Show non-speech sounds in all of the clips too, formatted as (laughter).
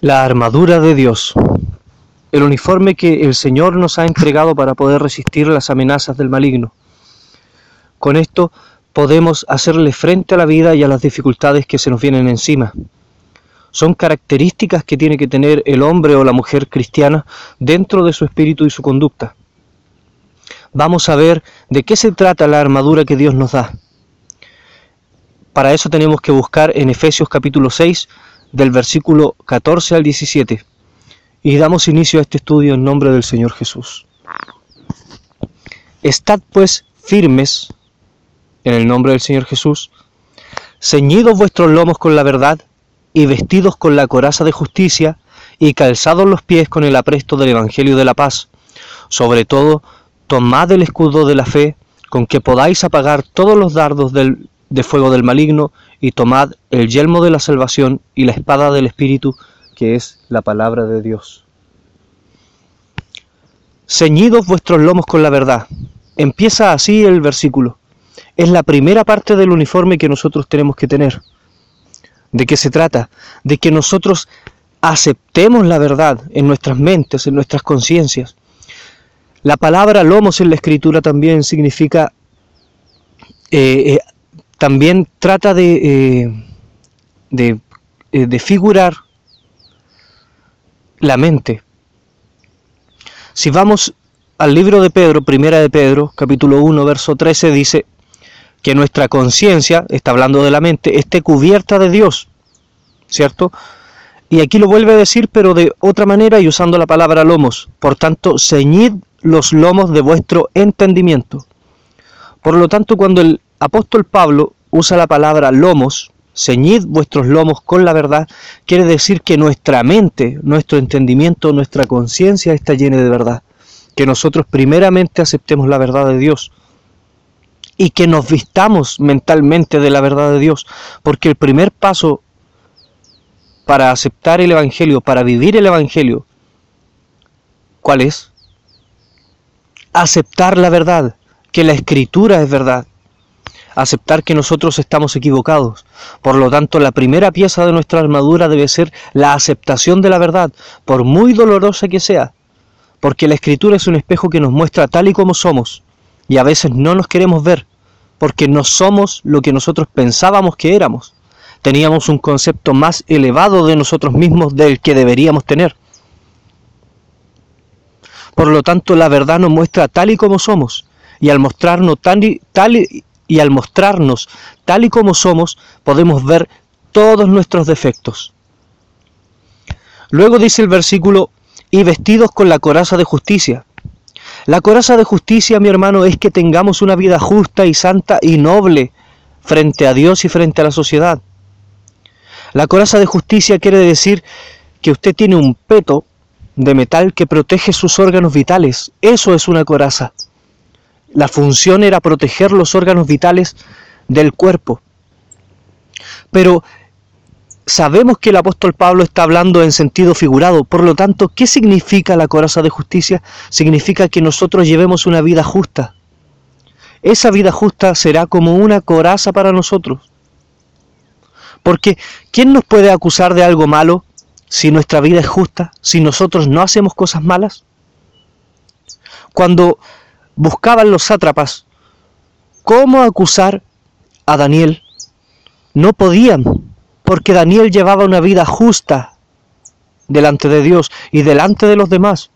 La armadura de Dios. El uniforme que el Señor nos ha entregado para poder resistir las amenazas del maligno. Con esto podemos hacerle frente a la vida y a las dificultades que se nos vienen encima. Son características que tiene que tener el hombre o la mujer cristiana dentro de su espíritu y su conducta. Vamos a ver de qué se trata la armadura que Dios nos da. Para eso tenemos que buscar en Efesios capítulo 6 del versículo 14 al 17. Y damos inicio a este estudio en nombre del Señor Jesús. Estad pues firmes en el nombre del Señor Jesús, ceñidos vuestros lomos con la verdad y vestidos con la coraza de justicia y calzados los pies con el apresto del Evangelio de la paz. Sobre todo, tomad el escudo de la fe con que podáis apagar todos los dardos del, de fuego del maligno y tomad el yelmo de la salvación y la espada del Espíritu, que es la palabra de Dios. Ceñidos vuestros lomos con la verdad. Empieza así el versículo. Es la primera parte del uniforme que nosotros tenemos que tener. ¿De qué se trata? De que nosotros aceptemos la verdad en nuestras mentes, en nuestras conciencias. La palabra lomos en la escritura también significa eh, eh, también trata de, eh, de, eh, de figurar la mente. Si vamos al libro de Pedro, primera de Pedro, capítulo 1, verso 13, dice que nuestra conciencia, está hablando de la mente, esté cubierta de Dios, ¿cierto? Y aquí lo vuelve a decir, pero de otra manera y usando la palabra lomos. Por tanto, ceñid los lomos de vuestro entendimiento. Por lo tanto, cuando el apóstol Pablo usa la palabra lomos, ceñid vuestros lomos con la verdad, quiere decir que nuestra mente, nuestro entendimiento, nuestra conciencia está llena de verdad. Que nosotros primeramente aceptemos la verdad de Dios y que nos vistamos mentalmente de la verdad de Dios, porque el primer paso para aceptar el Evangelio, para vivir el Evangelio, ¿cuál es? Aceptar la verdad, que la escritura es verdad, aceptar que nosotros estamos equivocados. Por lo tanto, la primera pieza de nuestra armadura debe ser la aceptación de la verdad, por muy dolorosa que sea, porque la escritura es un espejo que nos muestra tal y como somos, y a veces no nos queremos ver, porque no somos lo que nosotros pensábamos que éramos. Teníamos un concepto más elevado de nosotros mismos del que deberíamos tener. Por lo tanto, la verdad nos muestra tal y como somos, y al mostrarnos tal y, tal y, y al mostrarnos tal y como somos, podemos ver todos nuestros defectos. Luego dice el versículo, y vestidos con la coraza de justicia. La coraza de justicia, mi hermano, es que tengamos una vida justa y santa y noble frente a Dios y frente a la sociedad. La coraza de justicia quiere decir que usted tiene un peto de metal que protege sus órganos vitales. Eso es una coraza. La función era proteger los órganos vitales del cuerpo. Pero sabemos que el apóstol Pablo está hablando en sentido figurado, por lo tanto, ¿qué significa la coraza de justicia? Significa que nosotros llevemos una vida justa. Esa vida justa será como una coraza para nosotros. Porque ¿quién nos puede acusar de algo malo si nuestra vida es justa, si nosotros no hacemos cosas malas? Cuando buscaban los sátrapas cómo acusar a Daniel. No podían, porque Daniel llevaba una vida justa delante de Dios y delante de los demás.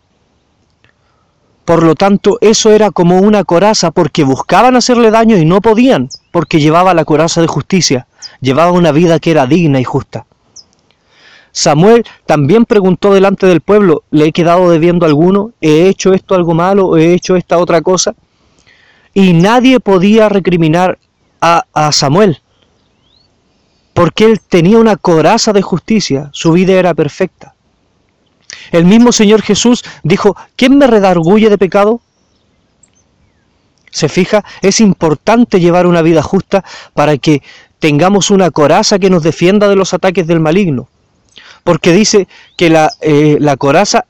Por lo tanto, eso era como una coraza, porque buscaban hacerle daño y no podían, porque llevaba la coraza de justicia, llevaba una vida que era digna y justa. Samuel también preguntó delante del pueblo, ¿le he quedado debiendo alguno? ¿He hecho esto algo malo? ¿He hecho esta otra cosa? Y nadie podía recriminar a, a Samuel, porque él tenía una coraza de justicia, su vida era perfecta. El mismo Señor Jesús dijo, ¿quién me redarguye de pecado? Se fija, es importante llevar una vida justa para que tengamos una coraza que nos defienda de los ataques del maligno porque dice que la, eh, la coraza,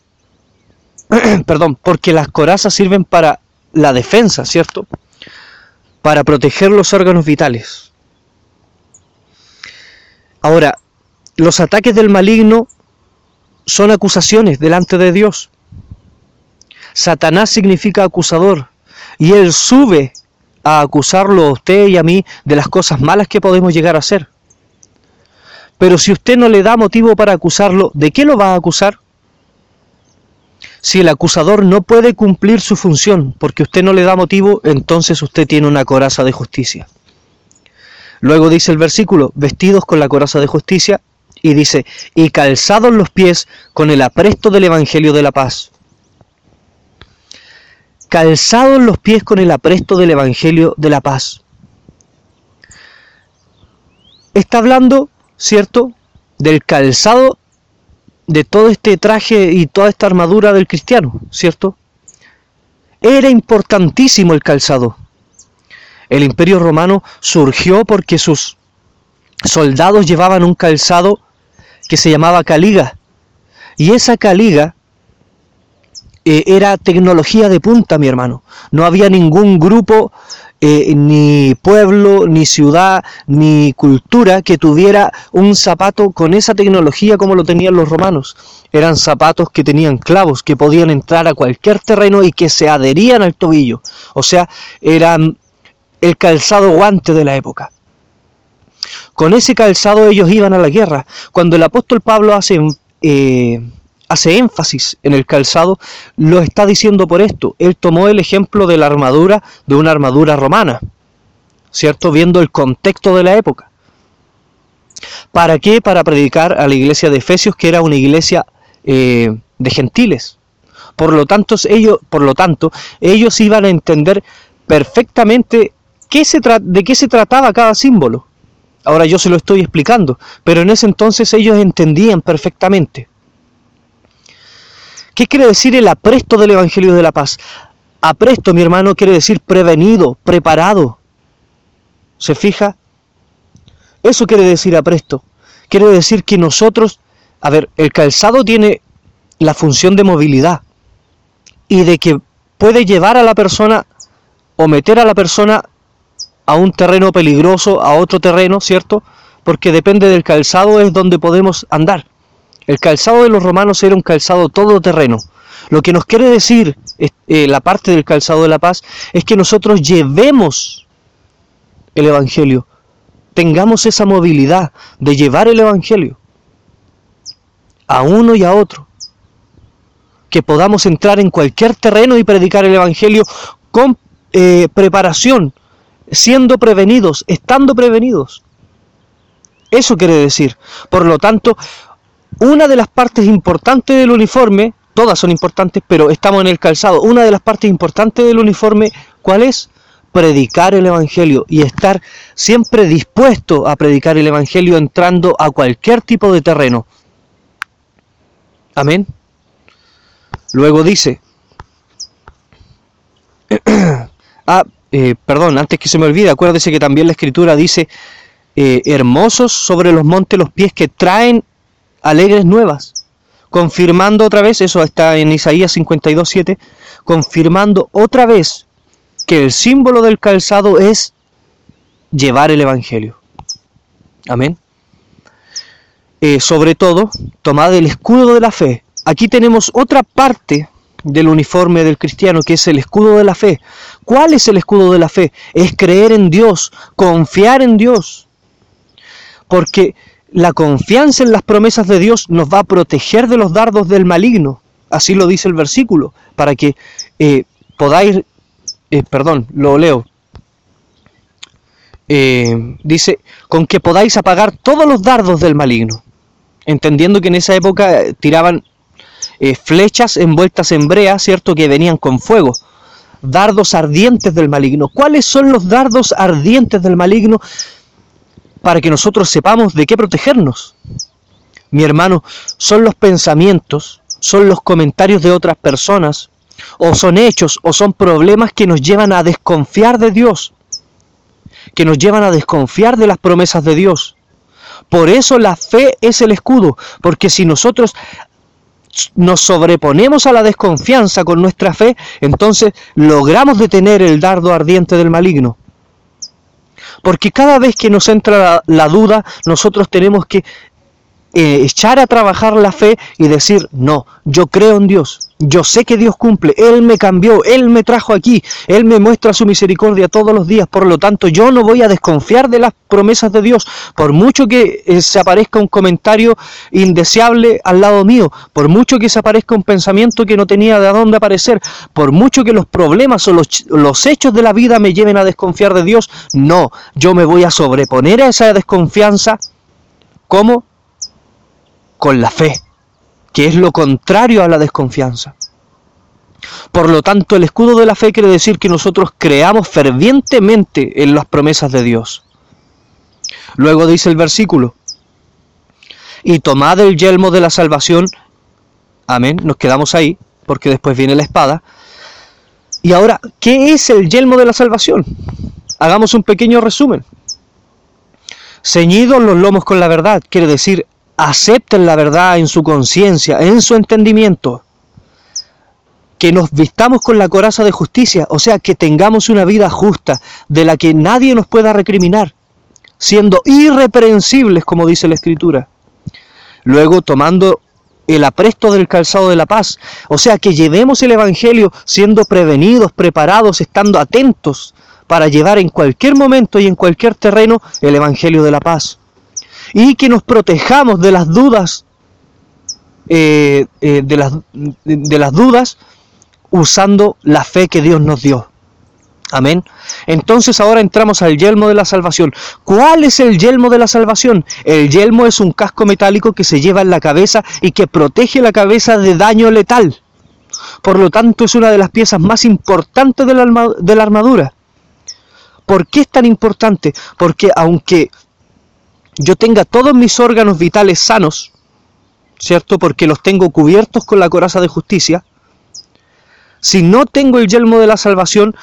(clears throat) perdón, porque las corazas sirven para la defensa, ¿cierto? Para proteger los órganos vitales. Ahora, los ataques del maligno son acusaciones delante de Dios. Satanás significa acusador y él sube a acusarlo a usted y a mí de las cosas malas que podemos llegar a hacer. Pero si usted no le da motivo para acusarlo, ¿de qué lo va a acusar? Si el acusador no puede cumplir su función porque usted no le da motivo, entonces usted tiene una coraza de justicia. Luego dice el versículo, vestidos con la coraza de justicia, y dice, y calzados los pies con el apresto del Evangelio de la paz. Calzados los pies con el apresto del Evangelio de la paz. Está hablando, ¿cierto?, del calzado de todo este traje y toda esta armadura del cristiano, ¿cierto? Era importantísimo el calzado. El imperio romano surgió porque sus soldados llevaban un calzado que se llamaba caliga. Y esa caliga eh, era tecnología de punta, mi hermano. No había ningún grupo, eh, ni pueblo, ni ciudad, ni cultura que tuviera un zapato con esa tecnología como lo tenían los romanos. Eran zapatos que tenían clavos, que podían entrar a cualquier terreno y que se adherían al tobillo. O sea, eran el calzado guante de la época. Con ese calzado ellos iban a la guerra. Cuando el apóstol Pablo hace, eh, hace énfasis en el calzado, lo está diciendo por esto. Él tomó el ejemplo de la armadura, de una armadura romana, ¿cierto? Viendo el contexto de la época. ¿Para qué? Para predicar a la iglesia de Efesios, que era una iglesia eh, de gentiles. Por lo, tanto, ellos, por lo tanto, ellos iban a entender perfectamente qué se de qué se trataba cada símbolo. Ahora yo se lo estoy explicando, pero en ese entonces ellos entendían perfectamente. ¿Qué quiere decir el apresto del Evangelio de la Paz? Apresto, mi hermano, quiere decir prevenido, preparado. ¿Se fija? Eso quiere decir apresto. Quiere decir que nosotros, a ver, el calzado tiene la función de movilidad y de que puede llevar a la persona o meter a la persona a un terreno peligroso, a otro terreno, ¿cierto? Porque depende del calzado es donde podemos andar. El calzado de los romanos era un calzado todoterreno. Lo que nos quiere decir eh, la parte del calzado de la paz es que nosotros llevemos el Evangelio, tengamos esa movilidad de llevar el Evangelio a uno y a otro, que podamos entrar en cualquier terreno y predicar el Evangelio con eh, preparación, siendo prevenidos, estando prevenidos. Eso quiere decir. Por lo tanto, una de las partes importantes del uniforme, todas son importantes, pero estamos en el calzado, una de las partes importantes del uniforme, ¿cuál es? Predicar el Evangelio y estar siempre dispuesto a predicar el Evangelio entrando a cualquier tipo de terreno. Amén. Luego dice, (clears throat) ah, eh, perdón, antes que se me olvide, acuérdese que también la escritura dice, eh, hermosos sobre los montes los pies que traen alegres nuevas, confirmando otra vez, eso está en Isaías 52.7, confirmando otra vez que el símbolo del calzado es llevar el Evangelio. Amén. Eh, sobre todo, tomad el escudo de la fe. Aquí tenemos otra parte del uniforme del cristiano, que es el escudo de la fe. ¿Cuál es el escudo de la fe? Es creer en Dios, confiar en Dios. Porque la confianza en las promesas de Dios nos va a proteger de los dardos del maligno. Así lo dice el versículo, para que eh, podáis, eh, perdón, lo leo. Eh, dice, con que podáis apagar todos los dardos del maligno. Entendiendo que en esa época tiraban eh, flechas envueltas en brea, ¿cierto? Que venían con fuego. Dardos ardientes del maligno. ¿Cuáles son los dardos ardientes del maligno para que nosotros sepamos de qué protegernos? Mi hermano, son los pensamientos, son los comentarios de otras personas, o son hechos, o son problemas que nos llevan a desconfiar de Dios, que nos llevan a desconfiar de las promesas de Dios. Por eso la fe es el escudo, porque si nosotros nos sobreponemos a la desconfianza con nuestra fe, entonces logramos detener el dardo ardiente del maligno. Porque cada vez que nos entra la, duda, nosotros tenemos que eh, echar a trabajar la fe y decir, no, yo creo en Dios, yo sé que Dios cumple, Él me cambió, Él me trajo aquí, Él me muestra su misericordia todos los días, por lo tanto yo no voy a desconfiar de las promesas de Dios, por mucho que eh, se aparezca un comentario indeseable al lado mío, por mucho que se aparezca un pensamiento que no tenía de dónde aparecer, por mucho que los problemas o los, los hechos de la vida me lleven a desconfiar de Dios, no, yo me voy a sobreponer a esa desconfianza. ¿Cómo? con la fe, que es lo contrario a la desconfianza. Por lo tanto, el escudo de la fe quiere decir que nosotros creamos fervientemente en las promesas de Dios. Luego dice el versículo, y tomad el yelmo de la salvación, amén, nos quedamos ahí, porque después viene la espada. Y ahora, ¿qué es el yelmo de la salvación? Hagamos un pequeño resumen. Ceñidos los lomos con la verdad, quiere decir acepten la verdad en su conciencia, en su entendimiento, que nos vistamos con la coraza de justicia, o sea, que tengamos una vida justa, de la que nadie nos pueda recriminar, siendo irreprensibles, como dice la Escritura. Luego, tomando el apresto del calzado de la paz, o sea, que llevemos el Evangelio siendo prevenidos, preparados, estando atentos para llevar en cualquier momento y en cualquier terreno el Evangelio de la paz y que nos protejamos de las dudas, eh, eh, de, las, de las dudas usando la fe que Dios nos dio. Amén. Entonces ahora entramos al yelmo de la salvación. ¿Cuál es el yelmo de la salvación? El yelmo es un casco metálico que se lleva en la cabeza y que protege la cabeza de daño letal. Por lo tanto es una de las piezas más importantes de la, de la armadura. ¿Por qué es tan importante? Porque aunque yo tenga todos mis órganos vitales sanos, ¿cierto? Porque los tengo cubiertos con la coraza de justicia. Si no tengo el yelmo de la salvación,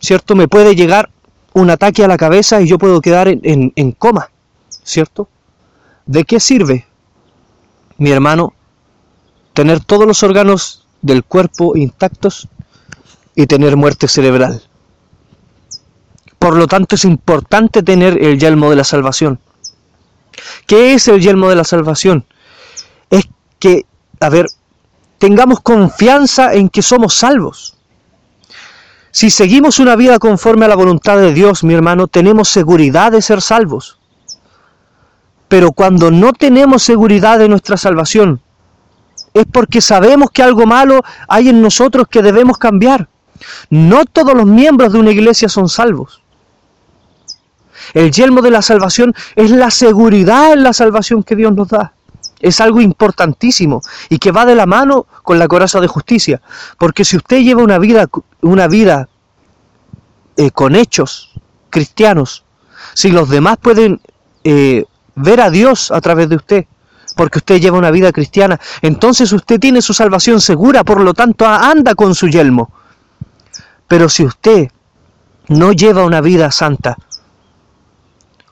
¿cierto? Me puede llegar un ataque a la cabeza y yo puedo quedar en, en coma, ¿cierto? ¿De qué sirve, mi hermano, tener todos los órganos del cuerpo intactos y tener muerte cerebral? Por lo tanto, es importante tener el yelmo de la salvación. ¿Qué es el yelmo de la salvación? Es que, a ver, tengamos confianza en que somos salvos. Si seguimos una vida conforme a la voluntad de Dios, mi hermano, tenemos seguridad de ser salvos. Pero cuando no tenemos seguridad de nuestra salvación, es porque sabemos que algo malo hay en nosotros que debemos cambiar. No todos los miembros de una iglesia son salvos. El yelmo de la salvación es la seguridad en la salvación que Dios nos da. Es algo importantísimo y que va de la mano con la coraza de justicia. Porque si usted lleva una vida, una vida eh, con hechos cristianos, si los demás pueden eh, ver a Dios a través de usted, porque usted lleva una vida cristiana, entonces usted tiene su salvación segura, por lo tanto anda con su yelmo. Pero si usted no lleva una vida santa,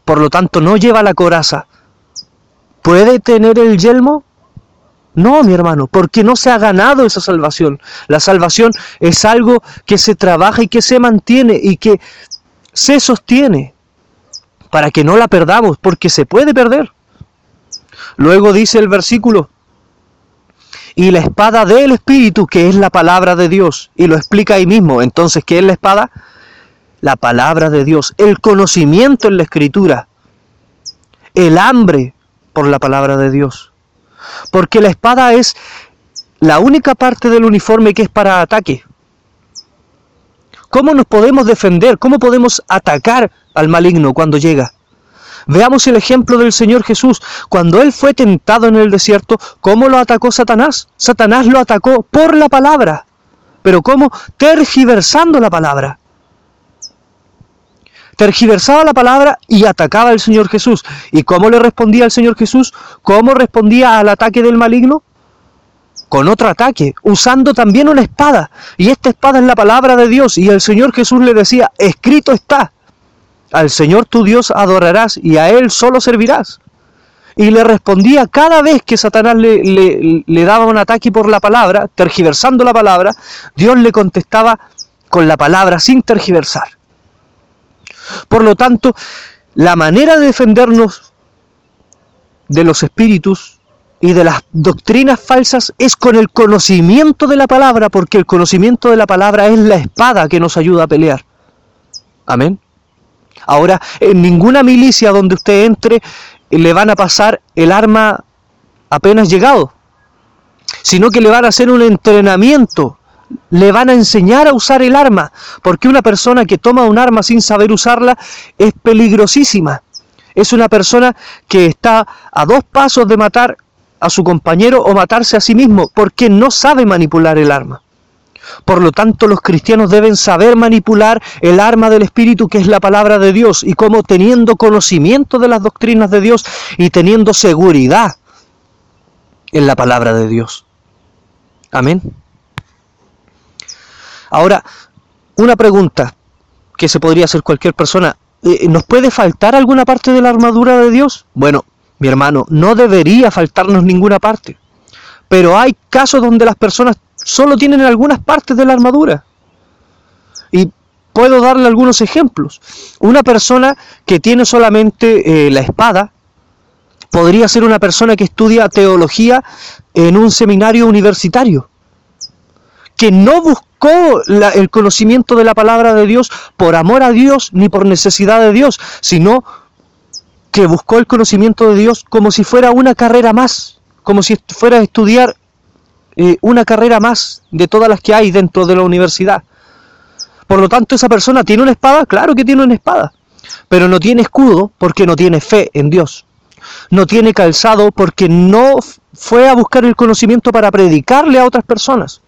por lo tanto no lleva la coraza. ¿Puede tener el yelmo? No, mi hermano, porque no se ha ganado esa salvación. La salvación es algo que se trabaja y que se mantiene y que se sostiene para que no la perdamos, porque se puede perder. Luego dice el versículo, y la espada del Espíritu, que es la palabra de Dios, y lo explica ahí mismo. Entonces, ¿qué es la espada? La palabra de Dios, el conocimiento en la escritura, el hambre por la palabra de Dios. Porque la espada es la única parte del uniforme que es para ataque. ¿Cómo nos podemos defender? ¿Cómo podemos atacar al maligno cuando llega? Veamos el ejemplo del Señor Jesús. Cuando Él fue tentado en el desierto, ¿cómo lo atacó Satanás? Satanás lo atacó por la palabra. Pero ¿cómo? Tergiversando la palabra tergiversaba la palabra y atacaba al Señor Jesús. ¿Y cómo le respondía al Señor Jesús? ¿Cómo respondía al ataque del maligno? Con otro ataque, usando también una espada. Y esta espada es la palabra de Dios. Y el Señor Jesús le decía, escrito está, al Señor tu Dios adorarás y a Él solo servirás. Y le respondía cada vez que Satanás le, le, le daba un ataque por la palabra, tergiversando la palabra, Dios le contestaba con la palabra sin tergiversar. Por lo tanto, la manera de defendernos de los espíritus y de las doctrinas falsas es con el conocimiento de la palabra, porque el conocimiento de la palabra es la espada que nos ayuda a pelear. Amén. Ahora, en ninguna milicia donde usted entre le van a pasar el arma apenas llegado, sino que le van a hacer un entrenamiento, le van a enseñar a usar el arma, porque una persona que toma un arma sin saber usarla es peligrosísima. Es una persona que está a dos pasos de matar a su compañero o matarse a sí mismo, porque no sabe manipular el arma. Por lo tanto, los cristianos deben saber manipular el arma del Espíritu, que es la palabra de Dios, y como teniendo conocimiento de las doctrinas de Dios y teniendo seguridad en la palabra de Dios. Amén. Ahora, una pregunta que se podría hacer cualquier persona. Eh, ¿Nos puede faltar alguna parte de la armadura de Dios? Bueno, mi hermano, no debería faltarnos ninguna parte. Pero hay casos donde las personas solo tienen algunas partes de la armadura. Y puedo darle algunos ejemplos. Una persona que tiene solamente eh, la espada podría ser una persona que estudia teología en un seminario universitario, que no buscó el conocimiento de la palabra de Dios por amor a Dios ni por necesidad de Dios, sino que buscó el conocimiento de Dios como si fuera una carrera más, como si fuera a estudiar eh, una carrera más de todas las que hay dentro de la universidad. Por lo tanto, esa persona tiene una espada, claro que tiene una espada, pero no tiene escudo porque no tiene fe en Dios. No tiene calzado porque no fue a buscar el conocimiento para predicarle a otras personas.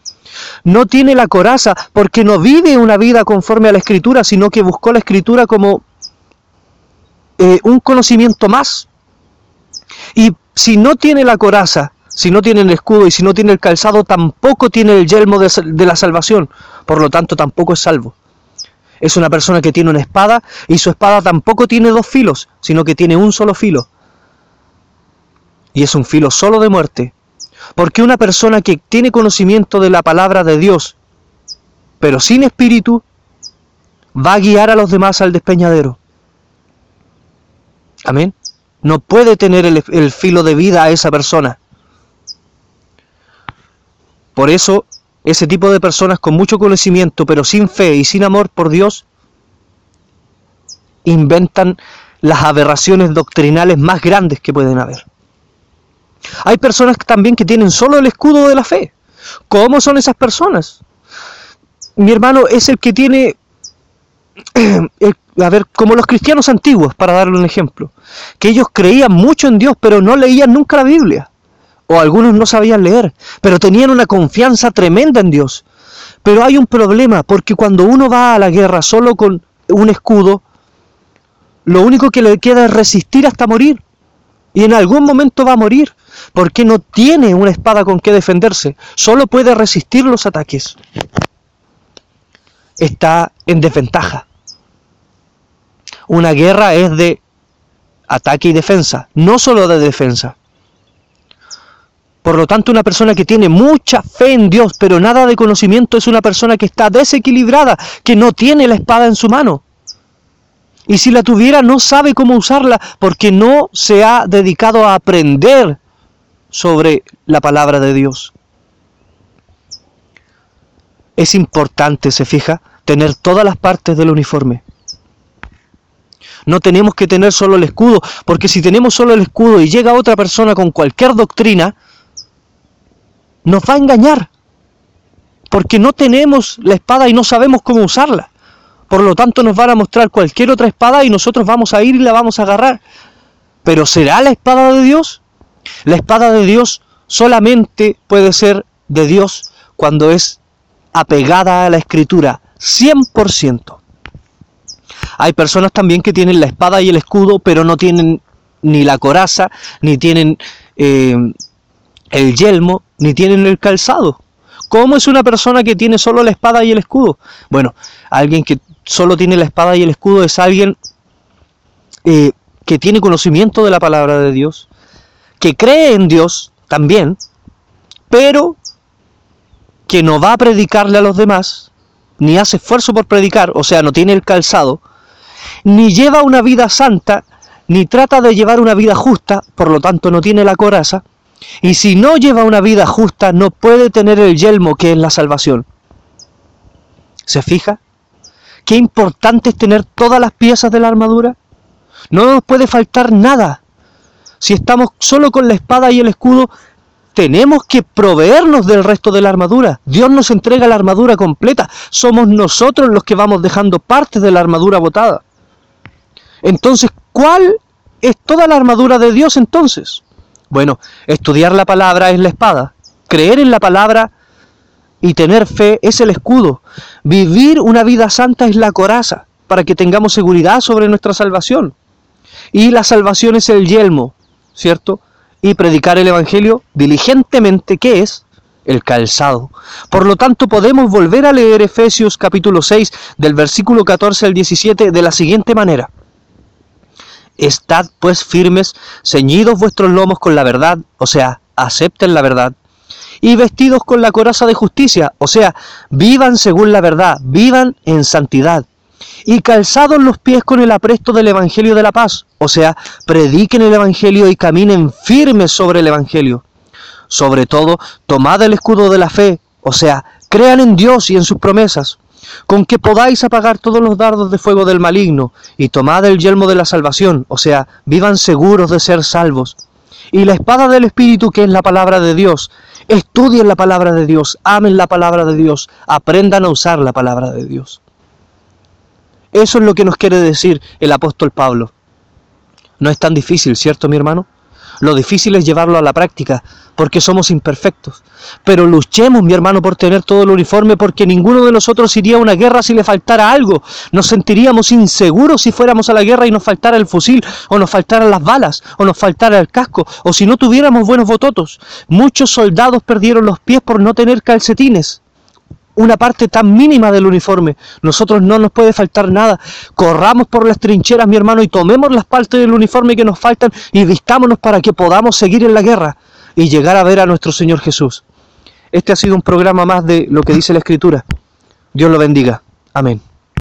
No tiene la coraza porque no vive una vida conforme a la escritura, sino que buscó la escritura como eh, un conocimiento más. Y si no tiene la coraza si no tiene el escudo y si no tiene el calzado, tampoco tiene el yelmo de, la salvación. Por lo tanto, tampoco es salvo. Es una persona que tiene una espada y su espada tampoco tiene dos filos, sino que tiene un solo filo. Y es un filo solo de muerte. Porque una persona que tiene conocimiento de la palabra de Dios, pero sin espíritu, va a guiar a los demás al despeñadero. Amén. No puede tener el filo de vida a esa persona. Por eso, ese tipo de personas con mucho conocimiento, pero sin fe y sin amor por Dios, inventan las aberraciones doctrinales más grandes que pueden haber. Hay personas también que tienen solo el escudo de la fe. ¿Cómo son esas personas? Mi hermano es el que tiene, (clears throat) a ver, como los cristianos antiguos, para darle un ejemplo, que ellos creían mucho en Dios, pero no leían nunca la Biblia o algunos no sabían leer, pero tenían una confianza tremenda en Dios. Pero hay un problema, porque cuando uno va a la guerra solo con un escudo, lo único que le queda es resistir hasta morir. Y en algún momento va a morir, porque no tiene una espada con que defenderse, solo puede resistir los ataques. Está en desventaja. Una guerra es de ataque y defensa, no solo de defensa. Por lo tanto, una persona que tiene mucha fe en Dios, pero nada de conocimiento, es una persona que está desequilibrada, que no tiene la espada en su mano. Y si la tuviera, no sabe cómo usarla, porque no se ha dedicado a aprender sobre la palabra de Dios. Es importante, se fija, tener todas las partes del uniforme. No tenemos que tener solo el escudo, porque si tenemos solo el escudo y llega otra persona con cualquier doctrina, nos va a engañar, porque no tenemos la espada y no sabemos cómo usarla. Por lo tanto nos van a mostrar cualquier otra espada y nosotros vamos a ir y la vamos a agarrar. Pero ¿será la espada de Dios? La espada de Dios solamente puede ser de Dios cuando es apegada a la escritura, 100%. Hay personas también que tienen la espada y el escudo, pero no tienen ni la coraza, ni tienen eh, el yelmo, ni tienen el calzado. ¿Cómo es una persona que tiene solo la espada y el escudo? Bueno, alguien que solo tiene la espada y el escudo es alguien eh, que tiene conocimiento de la palabra de Dios, que cree en Dios también, pero que no va a predicarle a los demás, ni hace esfuerzo por predicar, o sea, no tiene el calzado, ni lleva una vida santa, ni trata de llevar una vida justa, por lo tanto no tiene la coraza, y si no lleva una vida justa no puede tener el yelmo que es la salvación. ¿Se fija? Qué importante es tener todas las piezas de la armadura. No nos puede faltar nada. Si estamos solo con la espada y el escudo, tenemos que proveernos del resto de la armadura. Dios nos entrega la armadura completa. Somos nosotros los que vamos dejando parte de la armadura botada. Entonces, ¿cuál es toda la armadura de Dios entonces? Bueno, estudiar la palabra es la espada. Creer en la palabra y tener fe es el escudo. Vivir una vida santa es la coraza para que tengamos seguridad sobre nuestra salvación. Y la salvación es el yelmo, ¿cierto? Y predicar el Evangelio diligentemente, ¿qué es? El calzado. Por lo tanto, podemos volver a leer Efesios capítulo 6 del versículo 14 al 17 de la siguiente manera. Estad pues firmes, ceñidos vuestros lomos con la verdad, o sea, acepten la verdad, y vestidos con la coraza de justicia, o sea, vivan según la verdad, vivan en santidad, y calzados los pies con el apresto del Evangelio de la paz, o sea, prediquen el Evangelio y caminen firmes sobre el Evangelio. Sobre todo, tomad el escudo de la fe, o sea, crean en Dios y en sus promesas con que podáis apagar todos los dardos de fuego del maligno, y tomad el yelmo de la salvación, o sea, vivan seguros de ser salvos. Y la espada del Espíritu, que es la palabra de Dios, estudien la palabra de Dios, amen la palabra de Dios, aprendan a usar la palabra de Dios. Eso es lo que nos quiere decir el apóstol Pablo. No es tan difícil, ¿cierto, mi hermano? Lo difícil es llevarlo a la práctica, porque somos imperfectos. Pero luchemos, mi hermano, por tener todo el uniforme, porque ninguno de nosotros iría a una guerra si le faltara algo. Nos sentiríamos inseguros si fuéramos a la guerra y nos faltara el fusil, o nos faltaran las balas, o nos faltara el casco, o si no tuviéramos buenos bototos. Muchos soldados perdieron los pies por no tener calcetines una parte tan mínima del uniforme. Nosotros no nos puede faltar nada. Corramos por las trincheras, mi hermano, y tomemos las partes del uniforme que nos faltan y vistámonos para que podamos seguir en la guerra y llegar a ver a nuestro Señor Jesús. Este ha sido un programa más de lo que dice la Escritura. Dios lo bendiga. Amén.